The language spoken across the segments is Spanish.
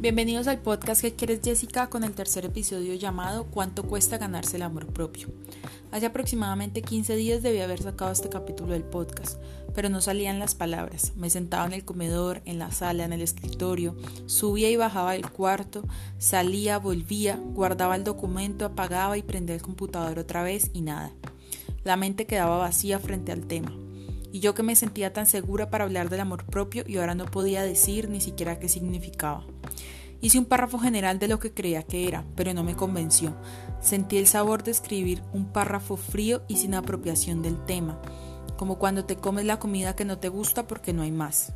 Bienvenidos al podcast que quieres Jessica con el tercer episodio llamado ¿Cuánto cuesta ganarse el amor propio? Hace aproximadamente 15 días debí haber sacado este capítulo del podcast, pero no salían las palabras. Me sentaba en el comedor, en la sala, en el escritorio, subía y bajaba del cuarto, salía, volvía, guardaba el documento, apagaba y prendía el computador otra vez y nada. La mente quedaba vacía frente al tema. Y yo que me sentía tan segura para hablar del amor propio y ahora no podía decir ni siquiera qué significaba. Hice un párrafo general de lo que creía que era, pero no me convenció. Sentí el sabor de escribir un párrafo frío y sin apropiación del tema, como cuando te comes la comida que no te gusta porque no hay más.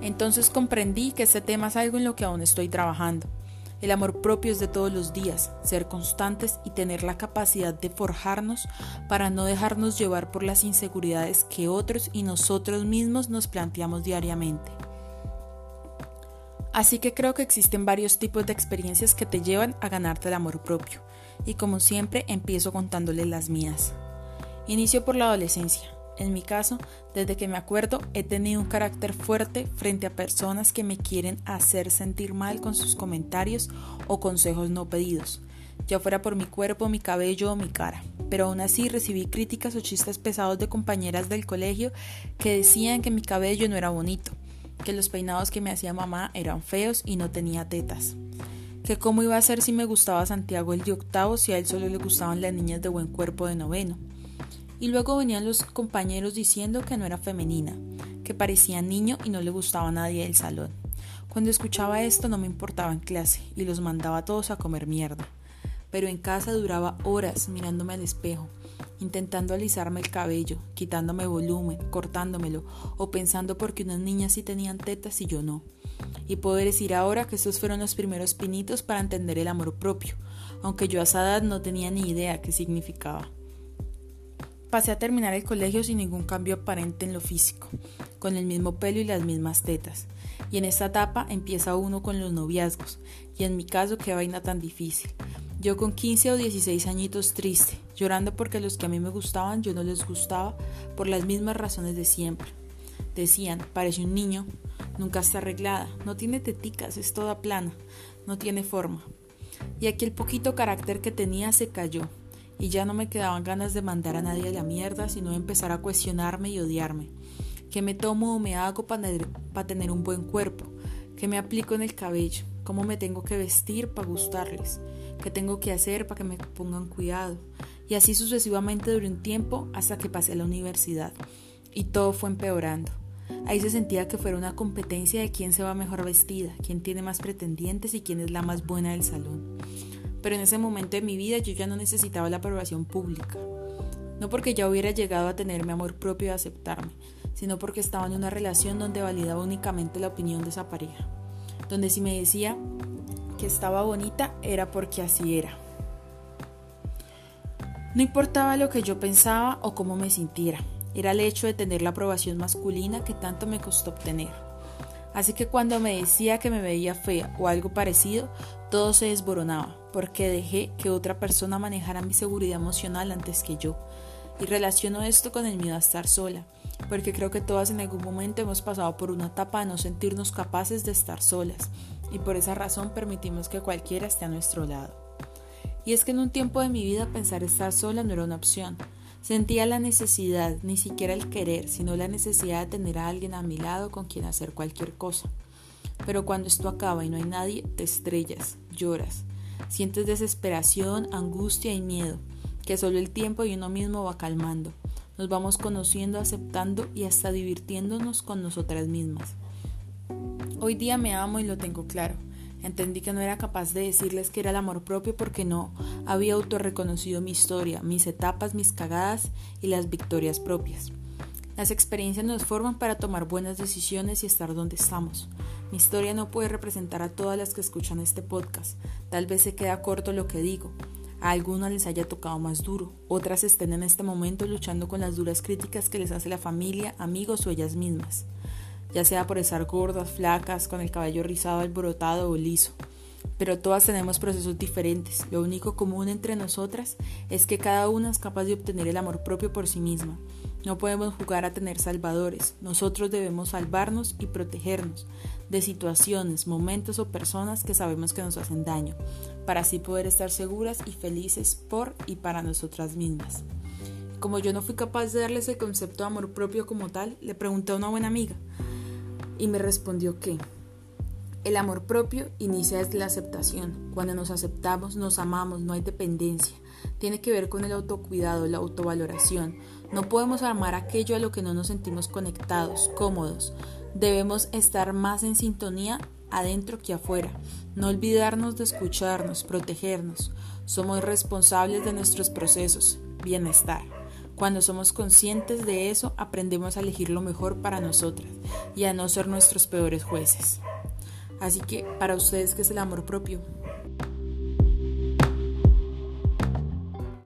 Entonces comprendí que este tema es algo en lo que aún estoy trabajando. El amor propio es de todos los días, ser constantes y tener la capacidad de forjarnos para no dejarnos llevar por las inseguridades que otros y nosotros mismos nos planteamos diariamente. Así que creo que existen varios tipos de experiencias que te llevan a ganarte el amor propio. Y como siempre, empiezo contándoles las mías. Inicio por la adolescencia. En mi caso, desde que me acuerdo, he tenido un carácter fuerte frente a personas que me quieren hacer sentir mal con sus comentarios o consejos no pedidos, ya fuera por mi cuerpo, mi cabello o mi cara. Pero aún así recibí críticas o chistes pesados de compañeras del colegio que decían que mi cabello no era bonito, que los peinados que me hacía mamá eran feos y no tenía tetas. Que cómo iba a ser si me gustaba Santiago el de octavo si a él solo le gustaban las niñas de buen cuerpo de noveno. Y luego venían los compañeros diciendo que no era femenina, que parecía niño y no le gustaba a nadie del salón. Cuando escuchaba esto no me importaba en clase y los mandaba a todos a comer mierda. Pero en casa duraba horas mirándome al espejo, intentando alisarme el cabello, quitándome volumen, cortándomelo o pensando por qué unas niñas sí tenían tetas y yo no. Y puedo decir ahora que estos fueron los primeros pinitos para entender el amor propio, aunque yo a esa edad no tenía ni idea qué significaba. Pasé a terminar el colegio sin ningún cambio aparente en lo físico, con el mismo pelo y las mismas tetas. Y en esta etapa empieza uno con los noviazgos, y en mi caso qué vaina tan difícil. Yo con 15 o 16 añitos triste, llorando porque los que a mí me gustaban yo no les gustaba por las mismas razones de siempre. Decían, parece un niño, nunca está arreglada, no tiene teticas, es toda plana, no tiene forma. Y aquí el poquito carácter que tenía se cayó, y ya no me quedaban ganas de mandar a nadie a la mierda, sino empezar a cuestionarme y odiarme. ¿Qué me tomo o me hago para tener un buen cuerpo? ¿Qué me aplico en el cabello? ¿Cómo me tengo que vestir para gustarles? qué tengo que hacer para que me pongan cuidado. Y así sucesivamente durante un tiempo hasta que pasé la universidad. Y todo fue empeorando. Ahí se sentía que fuera una competencia de quién se va mejor vestida, quién tiene más pretendientes y quién es la más buena del salón. Pero en ese momento de mi vida yo ya no necesitaba la aprobación pública. No porque ya hubiera llegado a tener mi amor propio y aceptarme, sino porque estaba en una relación donde validaba únicamente la opinión de esa pareja. Donde si me decía, que estaba bonita era porque así era. No importaba lo que yo pensaba o cómo me sintiera, era el hecho de tener la aprobación masculina que tanto me costó obtener. Así que cuando me decía que me veía fea o algo parecido, todo se desboronaba, porque dejé que otra persona manejara mi seguridad emocional antes que yo. Y relaciono esto con el miedo a estar sola, porque creo que todas en algún momento hemos pasado por una etapa de no sentirnos capaces de estar solas, y por esa razón permitimos que cualquiera esté a nuestro lado. Y es que en un tiempo de mi vida pensar estar sola no era una opción. Sentía la necesidad, ni siquiera el querer, sino la necesidad de tener a alguien a mi lado con quien hacer cualquier cosa. Pero cuando esto acaba y no hay nadie, te estrellas, lloras, sientes desesperación, angustia y miedo, que solo el tiempo y uno mismo va calmando. Nos vamos conociendo, aceptando y hasta divirtiéndonos con nosotras mismas. Hoy día me amo y lo tengo claro. Entendí que no era capaz de decirles que era el amor propio porque no había autorreconocido mi historia, mis etapas, mis cagadas y las victorias propias. Las experiencias nos forman para tomar buenas decisiones y estar donde estamos. Mi historia no puede representar a todas las que escuchan este podcast. Tal vez se queda corto lo que digo. A algunas les haya tocado más duro, otras estén en este momento luchando con las duras críticas que les hace la familia, amigos o ellas mismas ya sea por estar gordas, flacas, con el cabello rizado, alborotado o liso. Pero todas tenemos procesos diferentes. Lo único común entre nosotras es que cada una es capaz de obtener el amor propio por sí misma. No podemos jugar a tener salvadores. Nosotros debemos salvarnos y protegernos de situaciones, momentos o personas que sabemos que nos hacen daño, para así poder estar seguras y felices por y para nosotras mismas. Como yo no fui capaz de darle ese concepto de amor propio como tal, le pregunté a una buena amiga y me respondió que el amor propio inicia desde la aceptación. Cuando nos aceptamos, nos amamos, no hay dependencia. Tiene que ver con el autocuidado, la autovaloración. No podemos amar aquello a lo que no nos sentimos conectados, cómodos. Debemos estar más en sintonía adentro que afuera. No olvidarnos de escucharnos, protegernos. Somos responsables de nuestros procesos, bienestar. Cuando somos conscientes de eso, aprendemos a elegir lo mejor para nosotras y a no ser nuestros peores jueces. Así que, para ustedes, ¿qué es el amor propio?